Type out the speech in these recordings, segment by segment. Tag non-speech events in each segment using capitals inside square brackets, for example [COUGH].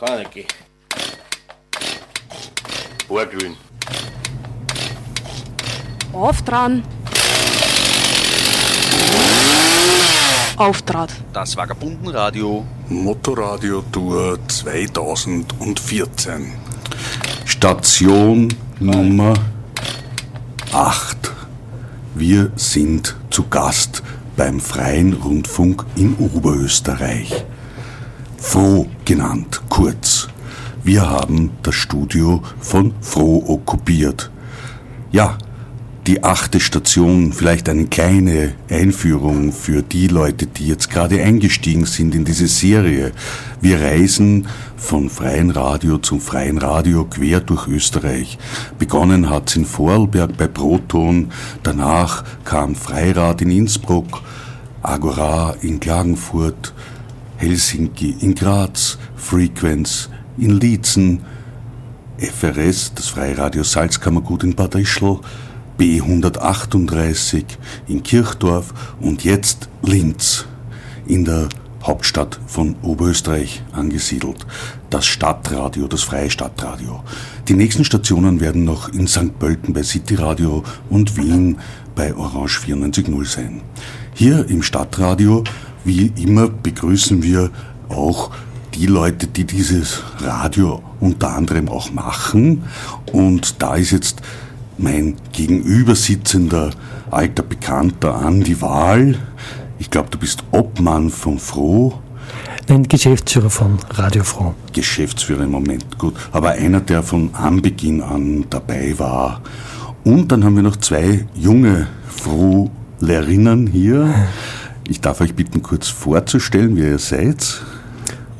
Kann nicht gehen. Borglühen. Auf dran. Auftrat. Das Vagabundenradio. Motorradio Tour 2014. Station Nummer 8. Wir sind zu Gast beim Freien Rundfunk in Oberösterreich. Froh genannt, kurz. Wir haben das Studio von Froh okkupiert. Ja, die achte Station, vielleicht eine kleine Einführung für die Leute, die jetzt gerade eingestiegen sind in diese Serie. Wir reisen von freien Radio zum freien Radio quer durch Österreich. Begonnen hat's in Vorarlberg bei Proton, danach kam Freirad in Innsbruck, Agora in Klagenfurt, Helsinki in Graz, Frequenz in Liezen, FRS, das Freiradio Salzkammergut in Bad Ischl, B138 in Kirchdorf und jetzt Linz in der Hauptstadt von Oberösterreich angesiedelt. Das Stadtradio, das freie Stadtradio. Die nächsten Stationen werden noch in St. Pölten bei City Radio und Wien bei Orange 94.0 sein. Hier im Stadtradio, wie immer, begrüßen wir auch die Leute, die dieses Radio unter anderem auch machen. Und da ist jetzt mein gegenübersitzender alter Bekannter Andi Wahl. Ich glaube, du bist Obmann von Froh. Nein, Geschäftsführer von Radio Froh. Geschäftsführer im Moment, gut. Aber einer, der von Anbeginn an dabei war. Und dann haben wir noch zwei junge Froh-Lehrerinnen hier. Ich darf euch bitten, kurz vorzustellen, wer ihr seid.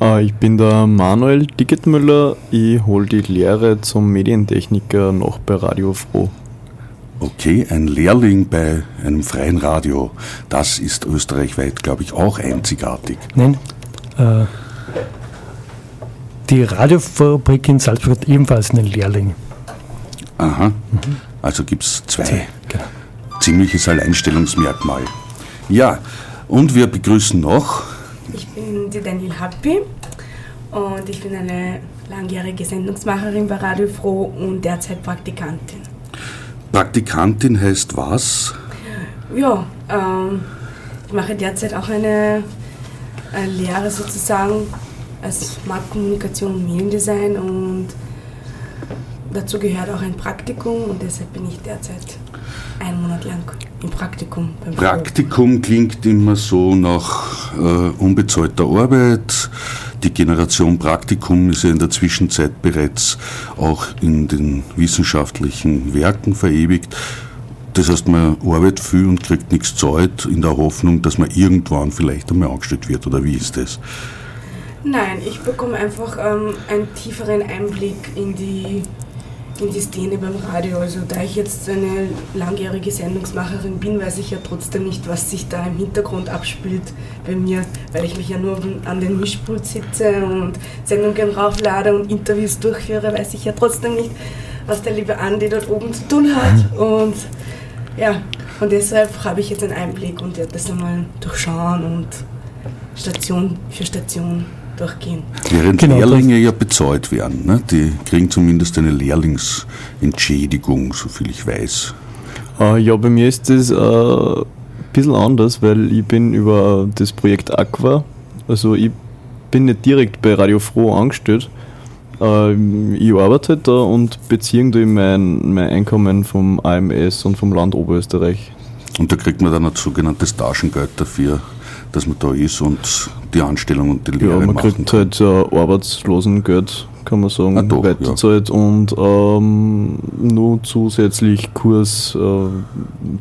Äh, Ich bin der Manuel Dicketmüller. Ich hole die Lehre zum Medientechniker noch bei Radio Froh. Okay, ein Lehrling bei einem freien Radio. Das ist österreichweit, glaube ich, auch einzigartig. Nein, äh, die Radiofabrik in Salzburg hat ebenfalls einen Lehrling. Aha. Also gibt es zwei. Genau. Ziemliches Alleinstellungsmerkmal. Ja, und wir begrüßen noch. Ich bin die Daniel Happy und ich bin eine langjährige Sendungsmacherin bei Radio Froh und derzeit Praktikantin. Praktikantin heißt was? Ja, ähm, ich mache derzeit auch eine, eine Lehre sozusagen als Marktkommunikation und Mediendesign und dazu gehört auch ein Praktikum und deshalb bin ich derzeit einen Monat lang im Praktikum. Praktikum klingt immer so nach äh, unbezahlter Arbeit. Die Generation Praktikum ist ja in der Zwischenzeit bereits auch in den wissenschaftlichen Werken verewigt. Das heißt, man arbeitet viel und kriegt nichts zahlt in der Hoffnung, dass man irgendwann vielleicht einmal angestellt wird. Oder wie ist das? Nein, ich bekomme einfach ähm, einen tieferen Einblick in die, in die Szene beim Radio. Also da ich jetzt eine langjährige Sendungsmacherin bin, weiß ich ja trotzdem nicht, was sich da im Hintergrund abspielt bei mir, weil ich mich ja nur an den Mischpult sitze und Sendungen rauflade und Interviews durchführe, weiß ich ja trotzdem nicht, was der liebe Andi dort oben zu tun hat. Und ja, und deshalb habe ich jetzt einen Einblick und werde das einmal durchschauen und Station für Station durchgehen. Während Genau, Lehrlinge ja bezahlt werden. Ne? Die kriegen zumindest eine Lehrlingsentschädigung, soviel ich weiß. Äh, ja, bei mir ist das äh, ein bisschen anders, weil ich bin über das Projekt Aqua, also ich bin nicht direkt bei Radio Froh angestellt. Äh, ich arbeite halt da und beziehe mein, mein Einkommen vom AMS und vom Land Oberösterreich. Und da kriegt man dann ein sogenanntes Taschengeld dafür, dass man da ist und die Anstellung und die Ja, Lehre man machen kriegt kann. halt äh, Arbeitslosengeld, kann man sagen, Ah, doch, weiterzahlt und ähm, nur zusätzlich Kurs, äh,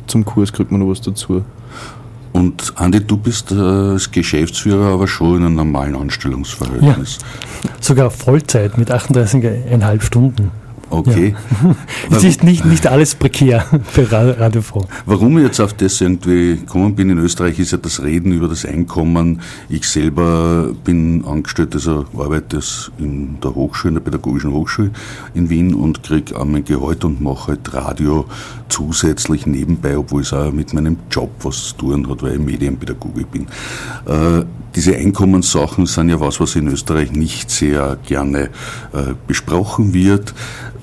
zum Kurs kriegt man noch was dazu. Und Andi, du bist äh, als Geschäftsführer aber schon in einem normalen Anstellungsverhältnis. Sogar Vollzeit mit 38,5 Stunden. Okay. [LAUGHS] Es ist nicht, nicht alles prekär [LAUGHS] für Ra- Radio Froh. Warum ich jetzt auf das irgendwie gekommen bin in Österreich, ist ja das Reden über das Einkommen. Ich selber bin angestellt, also arbeite in der Hochschule, in der Pädagogischen Hochschule in Wien und kriege auch mein Gehalt und mache halt Radio zusätzlich nebenbei, obwohl es auch mit meinem Job was zu tun hat, weil ich Medienpädagoge bin. Äh, diese Einkommenssachen sind ja was, was in Österreich nicht sehr gerne äh, besprochen wird,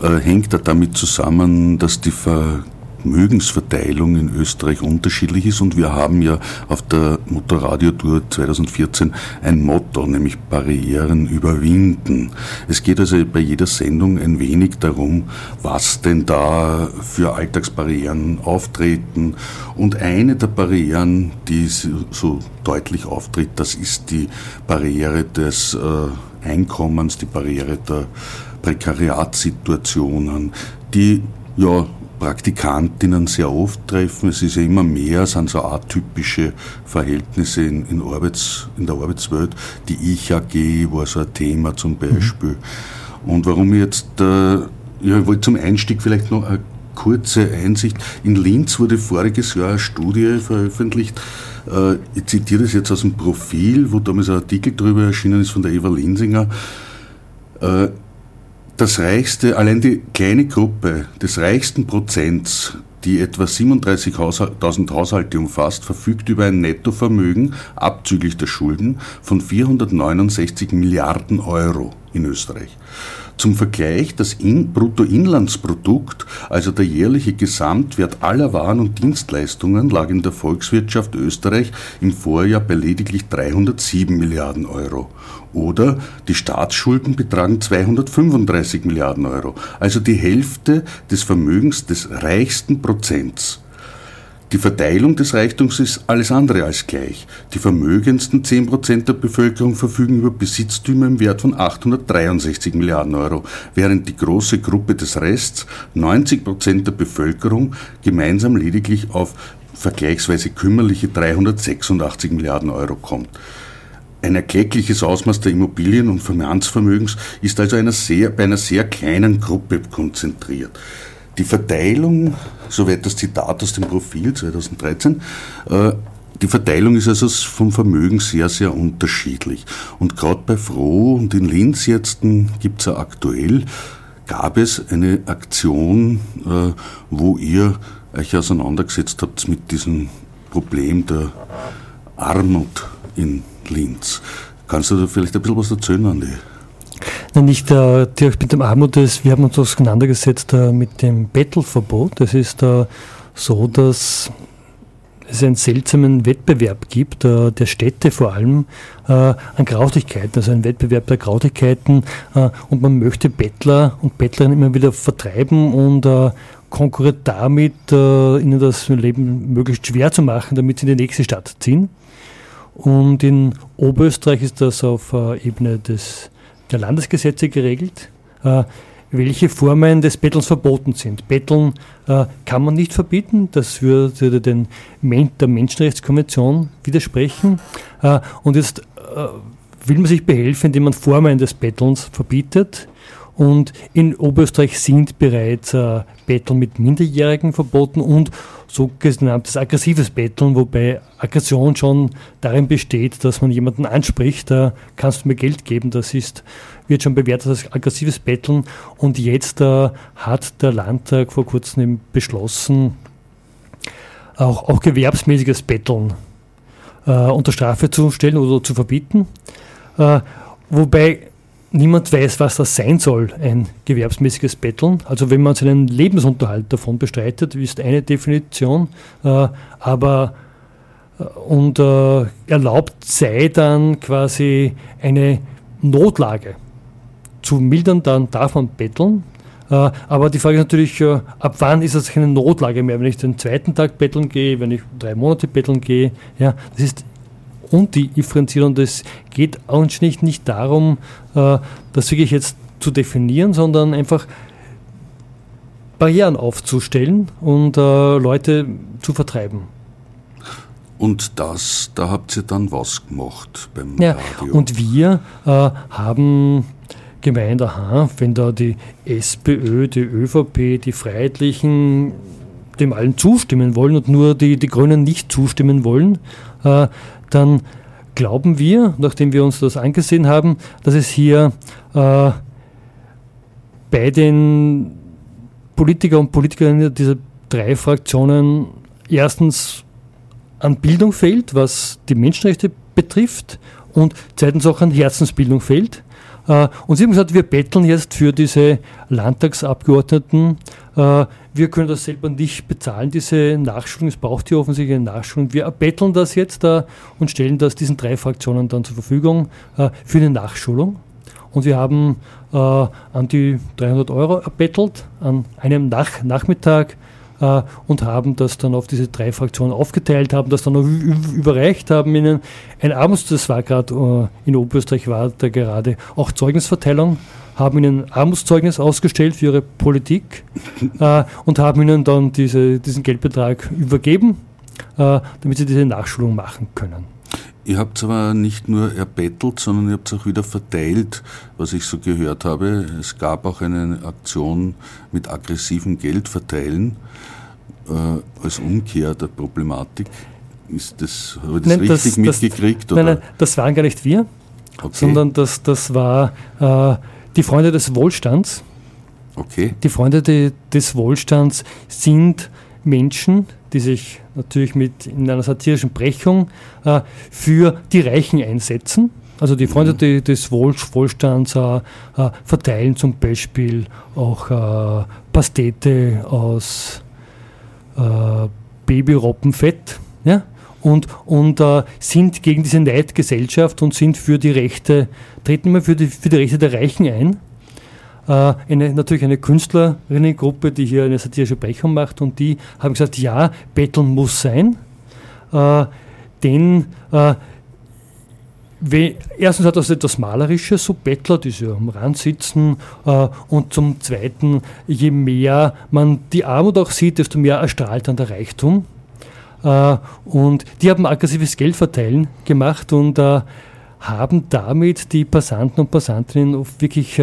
äh, hängt da damit zusammen, dass die Vermögensverteilung in Österreich unterschiedlich ist und wir haben ja auf der Motorradio-Tour 2014 ein Motto, nämlich Barrieren überwinden. Es geht also bei jeder Sendung ein wenig darum, was denn da für Alltagsbarrieren auftreten und eine der Barrieren, die so- so deutlich auftritt, das ist die Barriere des äh, Einkommens, die Barriere der Prekariatssituationen, die ja Praktikantinnen sehr oft treffen. Es ist ja immer mehr, sind so atypische Verhältnisse in, in, Arbeits, in der Arbeitswelt. Die Ich-AG war so ein Thema zum Beispiel. Und warum ich jetzt, äh, ja, ich wollte zum Einstieg vielleicht noch eine kurze Einsicht. In Linz wurde voriges Jahr eine Studie veröffentlicht, äh, ich zitiere das jetzt aus dem Profil, wo damals ein Artikel drüber erschienen ist von der Eva Linsinger. Äh, das reichste, allein die kleine Gruppe des reichsten Prozents, die etwa 37.000 Haushalte umfasst, verfügt über ein Nettovermögen, abzüglich der Schulden, von 469 Milliarden Euro in Österreich. Zum Vergleich, das In Bruttoinlandsprodukt, also der jährliche Gesamtwert aller Waren und Dienstleistungen, lag in der Volkswirtschaft Österreich im Vorjahr bei lediglich 307 Milliarden Euro. Oder die Staatsschulden betragen 235 Milliarden Euro, also die Hälfte des Vermögens des reichsten Prozents. Die Verteilung des Reichtums ist alles andere als gleich. Die vermögendsten 10% der Bevölkerung verfügen über Besitztümer im Wert von 863 Milliarden Euro, während die große Gruppe des Rests, 90% der Bevölkerung, gemeinsam lediglich auf vergleichsweise kümmerliche 386 Milliarden Euro kommt. Ein erkleckliches Ausmaß der Immobilien- und Finanzvermögens ist also einer sehr, bei einer sehr kleinen Gruppe konzentriert. Die Verteilung, soweit das Zitat aus dem Profil 2013, äh, die Verteilung ist also vom Vermögen sehr, sehr unterschiedlich. Und gerade bei Froh und in Linz jetzt gibt es ja aktuell, gab es eine Aktion, äh, wo ihr euch auseinandergesetzt habt mit diesem Problem der Armut in Linz. Kannst du da vielleicht ein bisschen was erzählen, Andi? Nicht äh, direkt mit dem Armut, das, wir haben uns auseinandergesetzt äh, mit dem Bettelverbot. Das ist äh, so, dass es einen seltsamen Wettbewerb gibt, äh, der Städte vor allem, äh, an Grautigkeiten, also ein Wettbewerb der Grautigkeiten. Äh, und man möchte Bettler und Bettlerinnen immer wieder vertreiben und äh, konkurriert damit, ihnen das Leben möglichst schwer zu machen, damit sie in die nächste Stadt ziehen. Und in Oberösterreich ist das auf Ebene des, der Landesgesetze geregelt, äh, welche Formen des Bettelns verboten sind. Betteln äh, kann man nicht verbieten, das würde den, Men der Menschenrechtskonvention widersprechen. Äh, und jetzt will man sich behelfen, indem man Formen des Bettelns verbietet. Und in Oberösterreich sind bereits äh, Betteln mit Minderjährigen verboten und sogenanntes aggressives Betteln, wobei Aggression schon darin besteht, dass man jemanden anspricht, da kannst du mir Geld geben, das ist, wird schon bewertet als aggressives Betteln. Und jetzt äh, hat der Landtag vor kurzem beschlossen, auch, auch gewerbsmäßiges Betteln äh, unter Strafe zu stellen oder zu verbieten. Äh, wobei niemand weiß, was das sein soll, ein gewerbsmäßiges Betteln. Also wenn man seinen Lebensunterhalt davon bestreitet, ist eine Definition, äh, aber äh, und äh, erlaubt sei dann quasi eine Notlage zu mildern, dann darf man betteln. Äh, aber die Frage ist natürlich, äh, ab wann ist das keine Notlage mehr? Wenn ich den zweiten Tag betteln gehe, wenn ich drei Monate betteln gehe, ja, das ist undifferenziert und es geht uns nicht, nicht darum, äh, das wirklich jetzt zu definieren, sondern einfach Barrieren aufzustellen und äh, Leute zu vertreiben. Und das, da habt ihr dann was gemacht beim Ja, Radio. und wir äh, haben gemeint, aha, wenn da die SPÖ, die ÖVP, die Freiheitlichen dem allen zustimmen wollen und nur die, die Grünen nicht zustimmen wollen, äh, dann glauben wir, nachdem wir uns das angesehen haben, dass es hier äh, bei den Politiker und Politikerinnen dieser drei Fraktionen erstens an Bildung fehlt, was die Menschenrechte betrifft, und zweitens auch an Herzensbildung fehlt. Äh, und sie haben gesagt, wir betteln jetzt für diese Landtagsabgeordneten. Äh, wir können das selber nicht bezahlen, diese Nachschulung. Es braucht hier offensichtlich eine Nachschulung. Wir erbetteln das jetzt äh, und stellen das diesen drei Fraktionen dann zur Verfügung für eine Nachschulung. Und wir haben an die 300 Euro erbettelt an einem Nach Nachmittag äh, und haben das dann auf diese drei Fraktionen aufgeteilt, haben das dann noch überreicht, haben ihnen ein Abends, das war gerade äh, in Oberösterreich, war da gerade auch Zeugnisverteilung, haben ihnen Armutszeugnis ausgestellt für ihre Politik [LAUGHS] äh, und haben ihnen dann diese, diesen Geldbetrag übergeben, äh, damit sie diese Nachschulung machen können. Ihr habt aber nicht nur erbettelt, sondern ihr habt es auch wieder verteilt, was ich so gehört habe. Es gab auch eine Aktion mit aggressivem Geldverteilen äh, als Umkehr der Problematik. Ist das, habe ich das nein, richtig das, mitgekriegt? Das, nein, nein, das waren gar nicht wir, okay. sondern das, das war äh, die Freunde des Wohlstands. Okay. Die Freunde de, des Wohlstands sind Menschen, die sich natürlich mit in einer satirischen Brechung äh, für die Reichen einsetzen. Also die Freunde mhm. des Wohl, Wohlstands äh, äh, verteilen zum Beispiel auch äh, Pastete aus äh, Babyrobbenfett ja? und, und äh, sind gegen diese Neidgesellschaft und sind für die Rechte, treten immer für die, für die Rechte der Reichen ein. Äh, eine, natürlich eine Künstlerinnengruppe, die hier eine satirische Brechung macht und die haben gesagt, ja, Betteln muss sein, äh, denn äh, erstens hat das etwas Malerisches, so Bettler, die so am Rand sitzen, und zum Zweiten, je mehr man die Armut auch sieht, desto mehr erstrahlt dann der Reichtum. Und die haben aggressives Geldverteilen gemacht und haben damit die Passanten und Passantinnen wirklich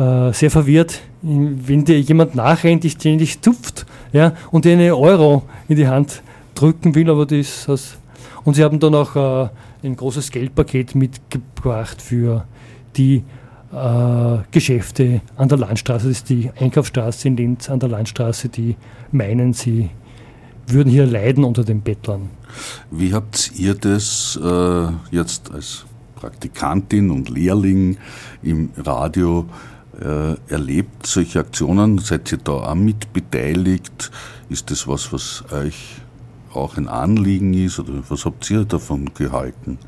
äh, sehr verwirrt, wenn dir jemand nachrennt, dich ständig tupft ja, und dir eine Euro in die Hand drücken will, aber das, das und sie haben dann auch äh, ein großes Geldpaket mitgebracht für die äh, Geschäfte an der Landstraße. Das ist die Einkaufsstraße in Linz an der Landstraße, die meinen, sie würden hier leiden unter den Bettlern. Wie habt ihr das äh, jetzt als Praktikantin und Lehrling im Radio erlebt, solche Aktionen? Seid ihr da auch mit beteiligt? Ist das was, was euch auch ein Anliegen ist? Oder was habt ihr davon gehalten?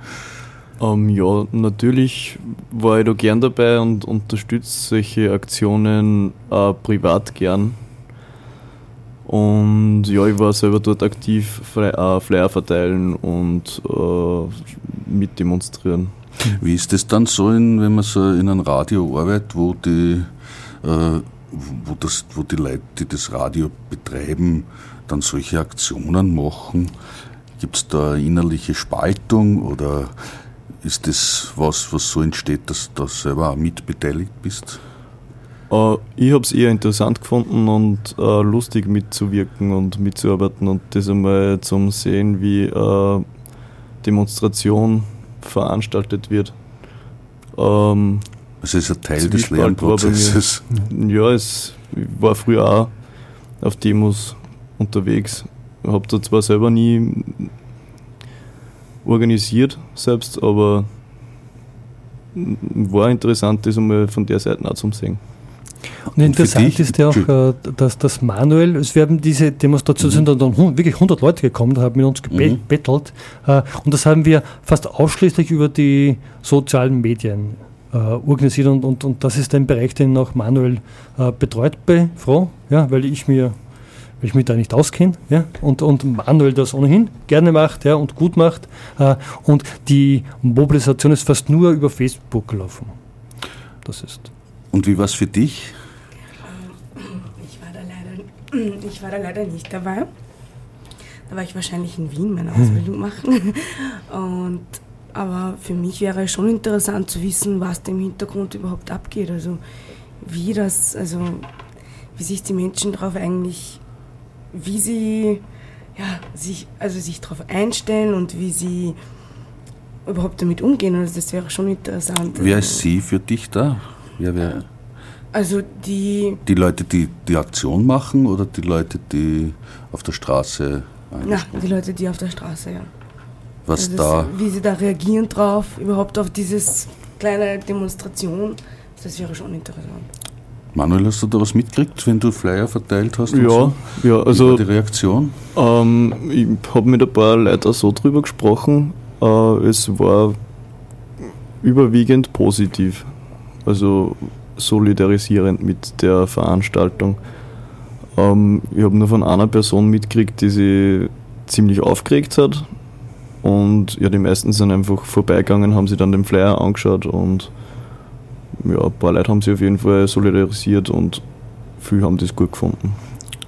Ähm, ja, natürlich war ich da gern dabei und unterstütze solche Aktionen äh, privat gern. Und ja, ich war selber dort aktiv, äh, Flyer verteilen und äh, mitdemonstrieren. Wie ist es dann so, in, wenn man so in einem Radio arbeitet, wo die, äh, wo, das, wo die Leute, die das Radio betreiben, dann solche Aktionen machen? Gibt es da innerliche Spaltung oder ist das was, was so entsteht, dass du da selber auch mitbeteiligt bist? Uh, ich habe es eher interessant gefunden und uh, lustig mitzuwirken und mitzuarbeiten und das einmal zum Sehen, wie uh, Demonstration veranstaltet wird. Also es ist ein Teil des Lernprozesses. [LAUGHS] Ja, es war früher auch auf Demos unterwegs. Ich habe da zwar selber nie organisiert selbst, aber war interessant, das einmal von der Seite auch zu sehen. Und interessant ist ja auch, äh, dass das Manuel, es werden diese Demonstrationen, mhm. sind dann wirklich 100 Leute gekommen, haben mit uns gebettelt. Mhm. Äh, und das haben wir fast ausschließlich über die sozialen Medien äh, organisiert. Und, und, und das ist ein Bereich, den auch Manuel betreut bei Frau, ja, weil ich mir weil ich mich da nicht auskenne, ja, und, und Manuel das ohnehin gerne macht ja, und gut macht. Und die Mobilisation ist fast nur über Facebook gelaufen. Das ist. Und wie war es für dich? Ich war, da leider, [CLEARS THROAT] ich war da leider nicht dabei. Da war ich wahrscheinlich in Wien meine Ausbildung machen. [LAUGHS] Und Aber für mich wäre schon interessant zu wissen, was da im Hintergrund überhaupt abgeht. Also wie das, also wie sich die Menschen darauf eigentlich, wie sie ja, sich, also sich darauf einstellen und wie sie überhaupt damit umgehen. Also das wäre schon interessant. Wer ist sie für dich da? Wer, wer? Also die. Die Leute, die die Aktion machen oder die Leute, die auf der Straße Na, die Leute, die auf der Straße, ja. Was also da. Das, wie sie da reagieren drauf, überhaupt auf dieses kleine Demonstration, das wäre schon interessant. Manuel, hast du da was mitgekriegt, wenn du Flyer verteilt hast? Ja, so? ja, Wie also war die Reaktion? ähm, ich habe mit ein paar Leuten auch so drüber gesprochen. Äh, es war überwiegend positiv. Also solidarisierend mit der Veranstaltung. Ähm, ich habe nur von einer Person mitgekriegt, die sich ziemlich aufgeregt hat. Und ja, die meisten sind einfach vorbeigegangen, haben sich dann den Flyer angeschaut und ja, ein paar Leute haben sich auf jeden Fall solidarisiert und viele haben das gut gefunden.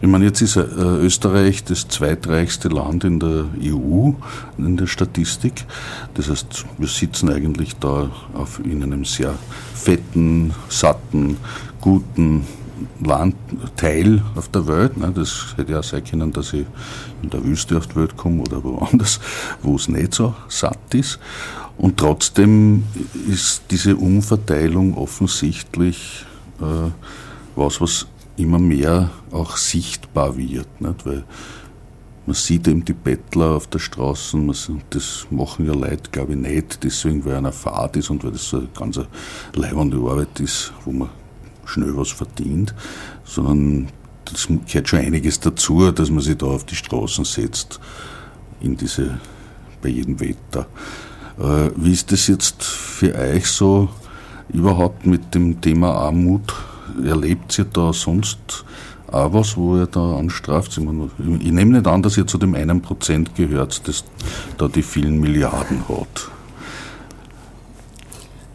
Ich meine, jetzt ist äh, Österreich das zweitreichste Land in der EU, in der Statistik. Das heißt, wir sitzen eigentlich da auf, in einem sehr fetten, satten, guten Landteil auf der Welt. Ne? Das hätte ja sein können, dass ich in der Wüste auf die Welt komme oder woanders, wo es nicht so satt ist. Und trotzdem ist diese Umverteilung offensichtlich äh, was, was immer mehr auch sichtbar wird. Nicht? Weil man sieht eben die Bettler auf der Straße, das machen ja Leute, glaube ich, nicht, deswegen, weil einer Fahrt ist und weil das so eine ganz leibende Arbeit ist, wo man schnell was verdient, sondern das gehört schon einiges dazu, dass man sich da auf die Straßen setzt, in diese, bei jedem Wetter. Äh, wie ist das jetzt für euch so überhaupt mit dem Thema Armut? Erlebt ihr da sonst auch was, wo ihr da anstraft? Ich, nehme nicht an, dass ihr zu dem einen Prozent gehört, das da die vielen Milliarden hat.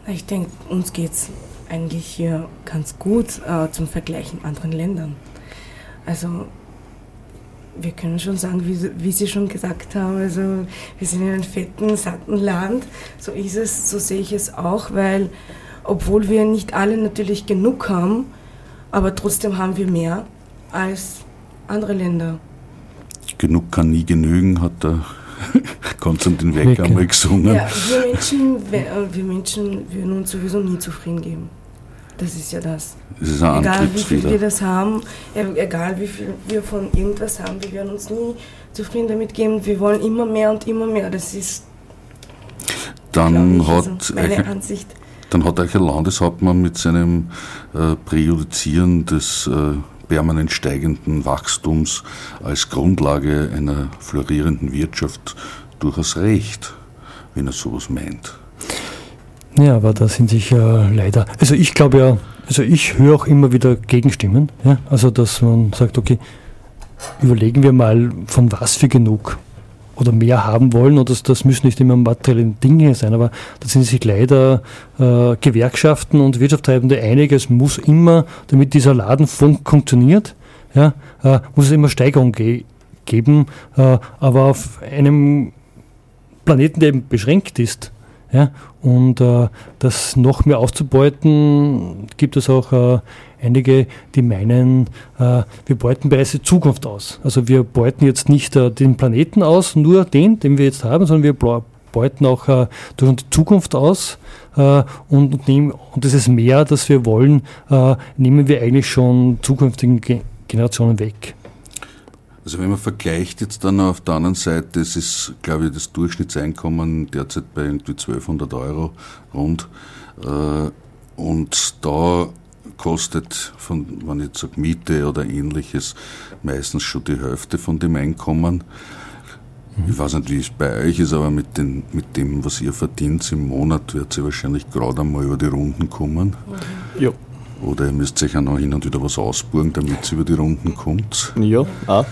Ich denke, uns geht es eigentlich hier ganz gut äh, zum Vergleich in anderen Ländern. Also wir können schon sagen, wie, wie, Sie schon gesagt haben, also wir sind in einem fetten, satten Land. So ist es, so sehe ich es auch, weil obwohl wir nicht alle natürlich genug haben, aber trotzdem haben wir mehr als andere Länder. Genug kann nie genügen, hat der [LAUGHS] Konstantin Wecker einmal gesungen. Ja, wir Menschen, wir Menschen würden uns sowieso nie zufrieden geben. Das ist ja das. das ist ein egal wie viel wir das haben, egal wie viel wir von irgendwas haben, wir werden uns nie zufrieden damit geben. Wir wollen immer mehr und immer mehr. Das ist dann ich, hat also meine Ansicht. Dann hat euch ein Landeshauptmann mit seinem äh, Präjudizieren des äh, permanent steigenden Wachstums als Grundlage einer florierenden Wirtschaft durchaus recht, wenn er sowas meint. Ja, aber da sind sich ja leider, also ich glaube ja, also ich höre auch immer wieder Gegenstimmen, ja, also dass man sagt, okay, überlegen wir mal, von was wir genug oder mehr haben wollen und das, das müssen nicht immer materielle Dinge sein, aber da sind sich leider äh, Gewerkschaften und Wirtschaftstreibende einig, es muss immer, damit dieser Laden fun funktioniert, ja, äh, muss es immer Steigerung ge geben, äh, aber auf einem Planeten, der eben beschränkt ist, ja, und äh, das noch mehr auszubeuten, gibt es auch äh, einige, die meinen, äh, wir beuten bereits die Zukunft aus. Also wir beuten jetzt nicht äh, den Planeten aus, nur den, den wir jetzt haben, sondern wir beuten auch äh, durch die Zukunft aus. Äh, und, nehmen, und ist mehr, das wir wollen, nehmen wir eigentlich schon zukünftigen Ge Generationen weg. Also wenn man vergleicht jetzt dann auf der anderen Seite, es ist, glaube ich, das Durchschnittseinkommen derzeit bei irgendwie 1200 Euro rund. Äh, und da kostet, von, wenn ich jetzt sage Miete oder ähnliches, meistens schon die Hälfte von dem Einkommen. Ich weiß nicht, wie es bei euch ist, aber mit, den, mit dem, was ihr verdient im Monat, wird sie wahrscheinlich gerade einmal über die Runden kommen. Ja. Oder ihr müsst euch auch noch hin und wieder was ausburgen, damit es über die Runden kommt. Ja, [LAUGHS] auch.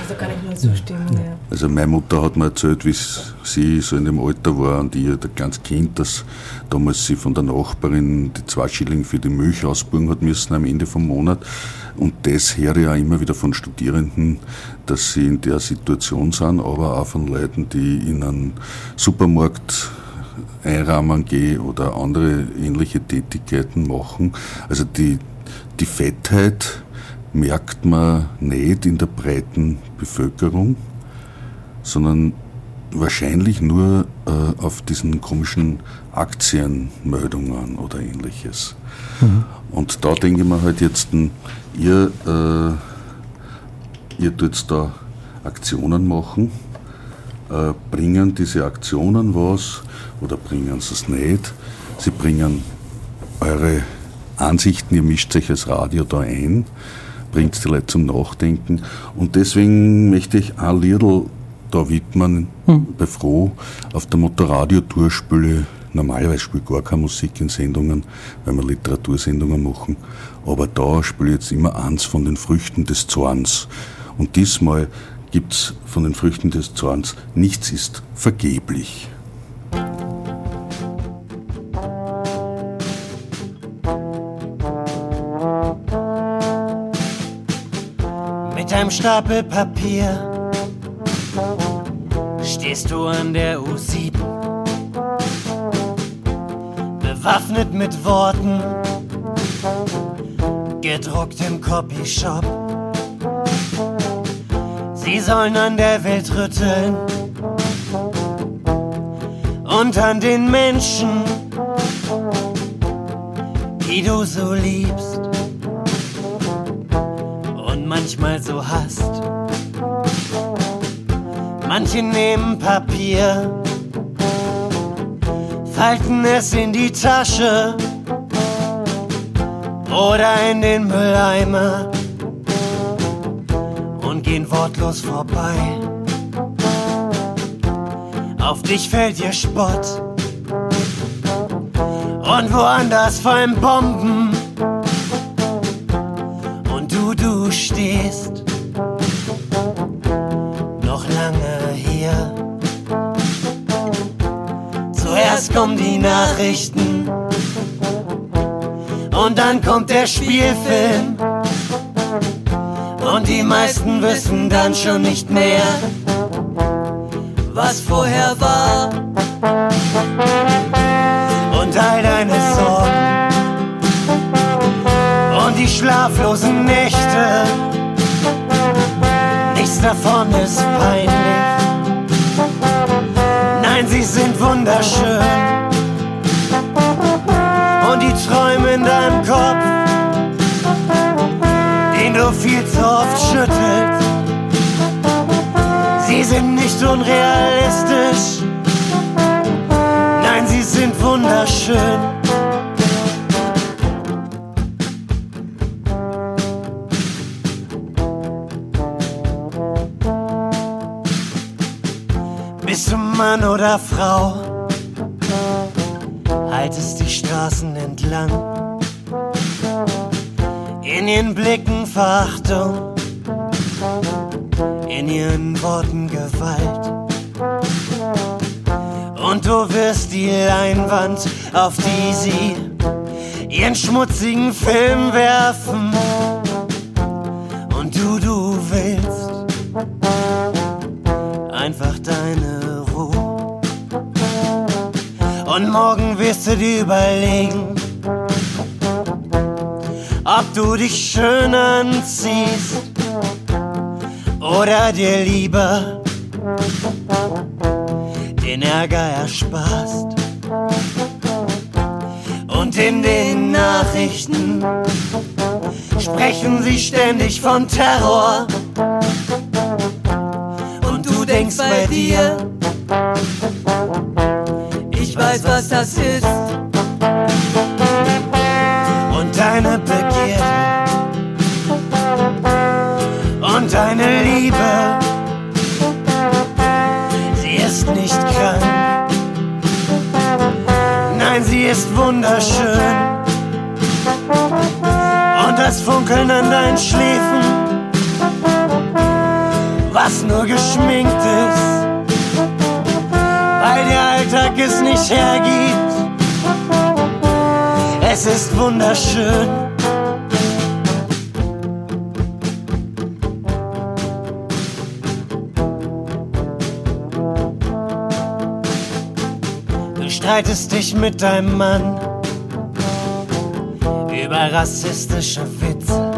Also kann ich nur zustimmen, ja. Also meine Mutter hat mir erzählt, wie sie so in dem Alter war und ich ein ganz Kind, dass damals sie von der Nachbarin die zwei Schilling für die Milch ausburgen hat müssen am Ende vom Monat. Und das höre ich auch immer wieder von Studierenden, dass sie in der Situation sind, aber auch von Leuten, die in einen Supermarkt einrahmen gehen oder andere ähnliche Tätigkeiten machen. Also die, die Fettheit merkt man nicht in der breiten Bevölkerung, sondern wahrscheinlich nur äh, auf diesen komischen Aktienmeldungen oder ähnliches. Mhm. Und da denke ich mir halt jetzt, ihr, äh, ihr tut da Aktionen machen, äh, bringen diese Aktionen was oder bringen sie es nicht? Sie bringen eure Ansichten, ihr mischt euch als Radio da ein, bringt die Leute zum Nachdenken und deswegen möchte ich ein Liedl da widmen, hm. bei Froh, auf der Motorradio-Tour spiele Normalerweise spiele ich gar keine Musik in Sendungen, weil wir Literatursendungen machen. Aber da spiele ich jetzt immer eins von den Früchten des Zorns. Und diesmal gibt es von den Früchten des Zorns Nichts ist vergeblich. Mit einem Stapel Papier stehst du an der U7 bewaffnet mit Worten, gedruckt im Copyshop. Sie sollen an der Welt rütteln und an den Menschen, die du so liebst und manchmal so hast. Manche nehmen Papier halten es in die Tasche oder in den Mülleimer wortlos vorbei. Auf dich fällt ihr Spott und woanders fallen Bomben und du, du stehst Erst kommen die Nachrichten und dann kommt der Spielfilm. Meisten wissen dann schon nicht mehr, was vorher war. Und all deine Sorgen und die schlaflosen Nächte, nichts davon ist peinlich Nein, sie sind wunderschön. Und die Träume in deinem Kopf, du viel zu oft schüttelst, sie sind nicht unrealistisch. Nein, sie sind wunderschön. Mann oder Frau, haltest die Straßen entlang. In ihren Blicken Verachtung, in ihren Worten Gewalt. Und du wirst die Leinwand, auf die sie ihren schmutzigen Film werfen. Und du, du willst einfach deine und morgen wirst du dir überlegen, ob du dich schön anziehst oder dir lieber den Ärger ersparst. Und in den Nachrichten sprechen sie ständig von Terror. Und du denkst bei dir, ich weiß, was das ist. Liebe, sie ist nicht krank. Nein, sie ist wunderschön. das Funkeln an deinen Schläfen, was nur geschminkt ist, weil der Alltag es nicht hergibt. Es ist wunderschön. Streitest dich mit deinem Mann über rassistische Witze.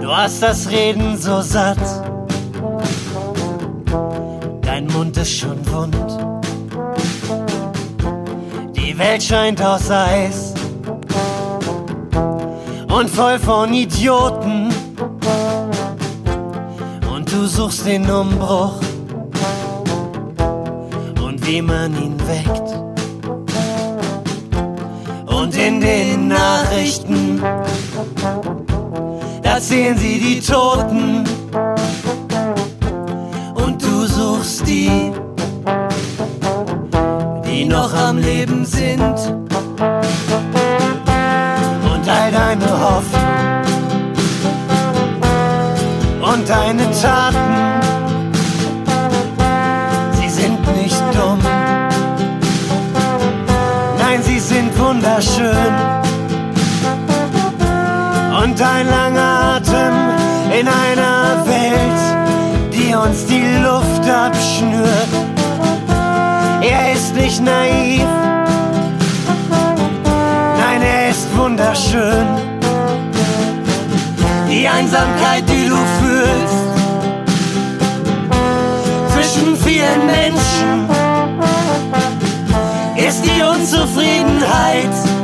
Du hast das Reden so satt. Dein Mund ist schon wund. Die Welt scheint aus Eis und voll von Idioten. Und du suchst den Umbruch wie man ihn weckt. Und in den Nachrichten, da sehen sie die Toten. Und du suchst die, die noch am Leben sind. Und all deine Hoffnung und deine Taten, uns die Luft abschnürt. Er ist nicht naiv, nein, er ist wunderschön. Die Einsamkeit, die du fühlst, zwischen vielen Menschen, ist die Unzufriedenheit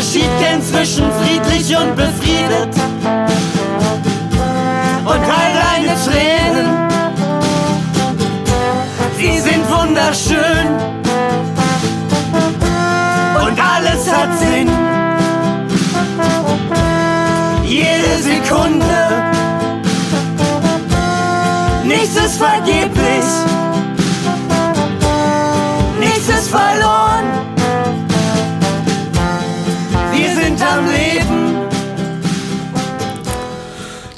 Unterschied kennen zwischen friedlich und befriedet und all deine Tränen, sie sind wunderschön und alles hat Sinn jede Sekunde. Nichts ist vergeblich, nichts ist verloren. Am Leben.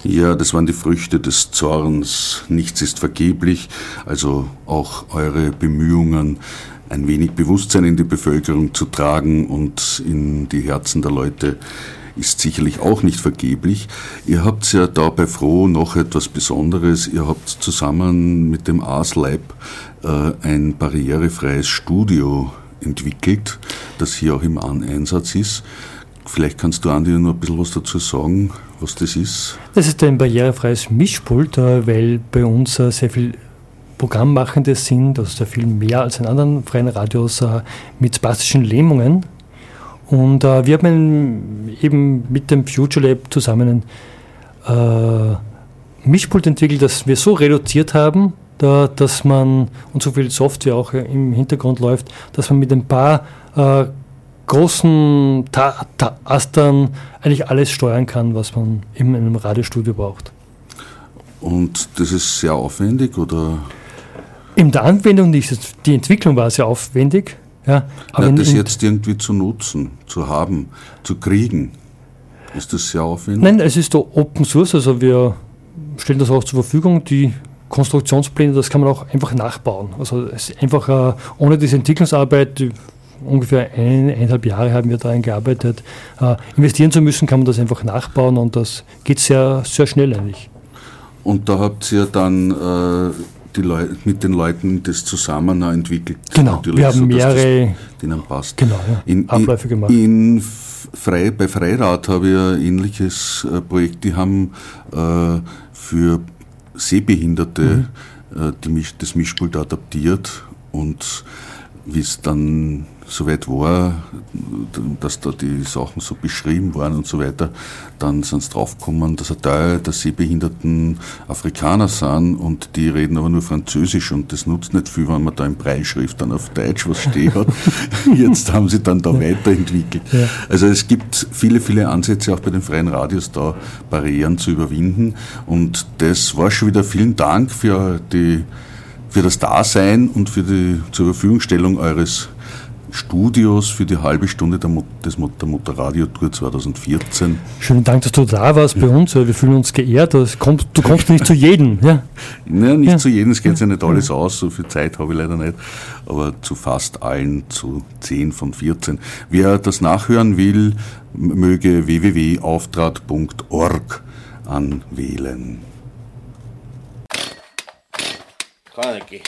Ja, das waren die Früchte des Zorns. Nichts ist vergeblich. Also auch eure Bemühungen, ein wenig Bewusstsein in die Bevölkerung zu tragen und in die Herzen der Leute ist sicherlich auch nicht vergeblich. Ihr habt ja da bei Froh noch etwas Besonderes. Ihr habt zusammen mit dem Ars Lab äh, ein barrierefreies Studio entwickelt, das hier auch im Einsatz ist. Vielleicht kannst du, Andi, noch ein bisschen was dazu sagen, was das ist. Das ist ein barrierefreies Mischpult, äh, weil bei uns äh, sehr viel Programmmachende sind, also sehr viel mehr als in anderen freien Radios äh, mit spastischen Lähmungen. Und wir haben eben mit dem Future Lab zusammen ein Mischpult entwickelt, das wir so reduziert haben, da, dass man, und so viel Software auch im Hintergrund läuft, dass man mit ein paar großen Ta Tastern eigentlich alles steuern kann, was man in einem Radiostudio braucht. Und das ist sehr aufwendig, oder? In der Anwendung, die, die Entwicklung war sehr aufwendig. Ja, aber ja, das in, jetzt irgendwie zu nutzen, zu haben, zu kriegen, ist das sehr aufwendig? Nein, es ist Open Source, also wir stellen das auch zur Verfügung. Die Konstruktionspläne, das kann man auch einfach nachbauen. Also es ist einfach ohne diese Entwicklungsarbeit, ungefähr ein, eineinhalb Jahre haben wir daran gearbeitet, äh, investieren zu müssen, kann man das einfach nachbauen und das geht sehr, sehr schnell eigentlich. Und da habt ihr dann äh, mit den Leuten das zusammen entwickelt. Genau, Natürlich wir haben so, mehrere denen passt. Genau, ja, in, Abläufe gemacht. In Frei, bei Freirad habe ich ein ähnliches äh, Projekt, die haben äh, für Sehbehinderte mhm. äh, die, das Mischpult adaptiert und wie es dann soweit war, dass da die Sachen so beschrieben waren und so weiter, dann sind sie draufgekommen, dass ein Teil der sehbehinderten Afrikaner sind und die reden aber nur Französisch und das nutzt nicht viel, wenn man da in Breitschrift dann auf Deutsch was steht hat. [LAUGHS] Jetzt haben sie dann da weiterentwickelt. Also es gibt viele, viele Ansätze auch bei den freien Radios da Barrieren zu überwinden und das war schon wieder vielen Dank für die für das Dasein und für die zur Verfügungstellung eures Studios für die halbe Stunde der, Mut, des Mutter Mutter Radio Tour 2014. Schönen Dank, dass du da warst bei uns. Wir fühlen uns geehrt. Du kommst, du kommst nicht zu jedem. [LAUGHS] Ja, ja nicht ja. zu jedem, es geht ja nicht alles aus. So viel Zeit habe ich leider nicht. Aber zu fast allen, zu 10 von 14. Wer das nachhören will, möge www.auftrat.org anwählen. Carnegie.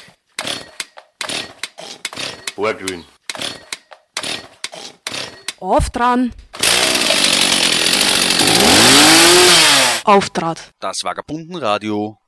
Borgrün. Auf dran. Auftrat. Das Vagabundenradio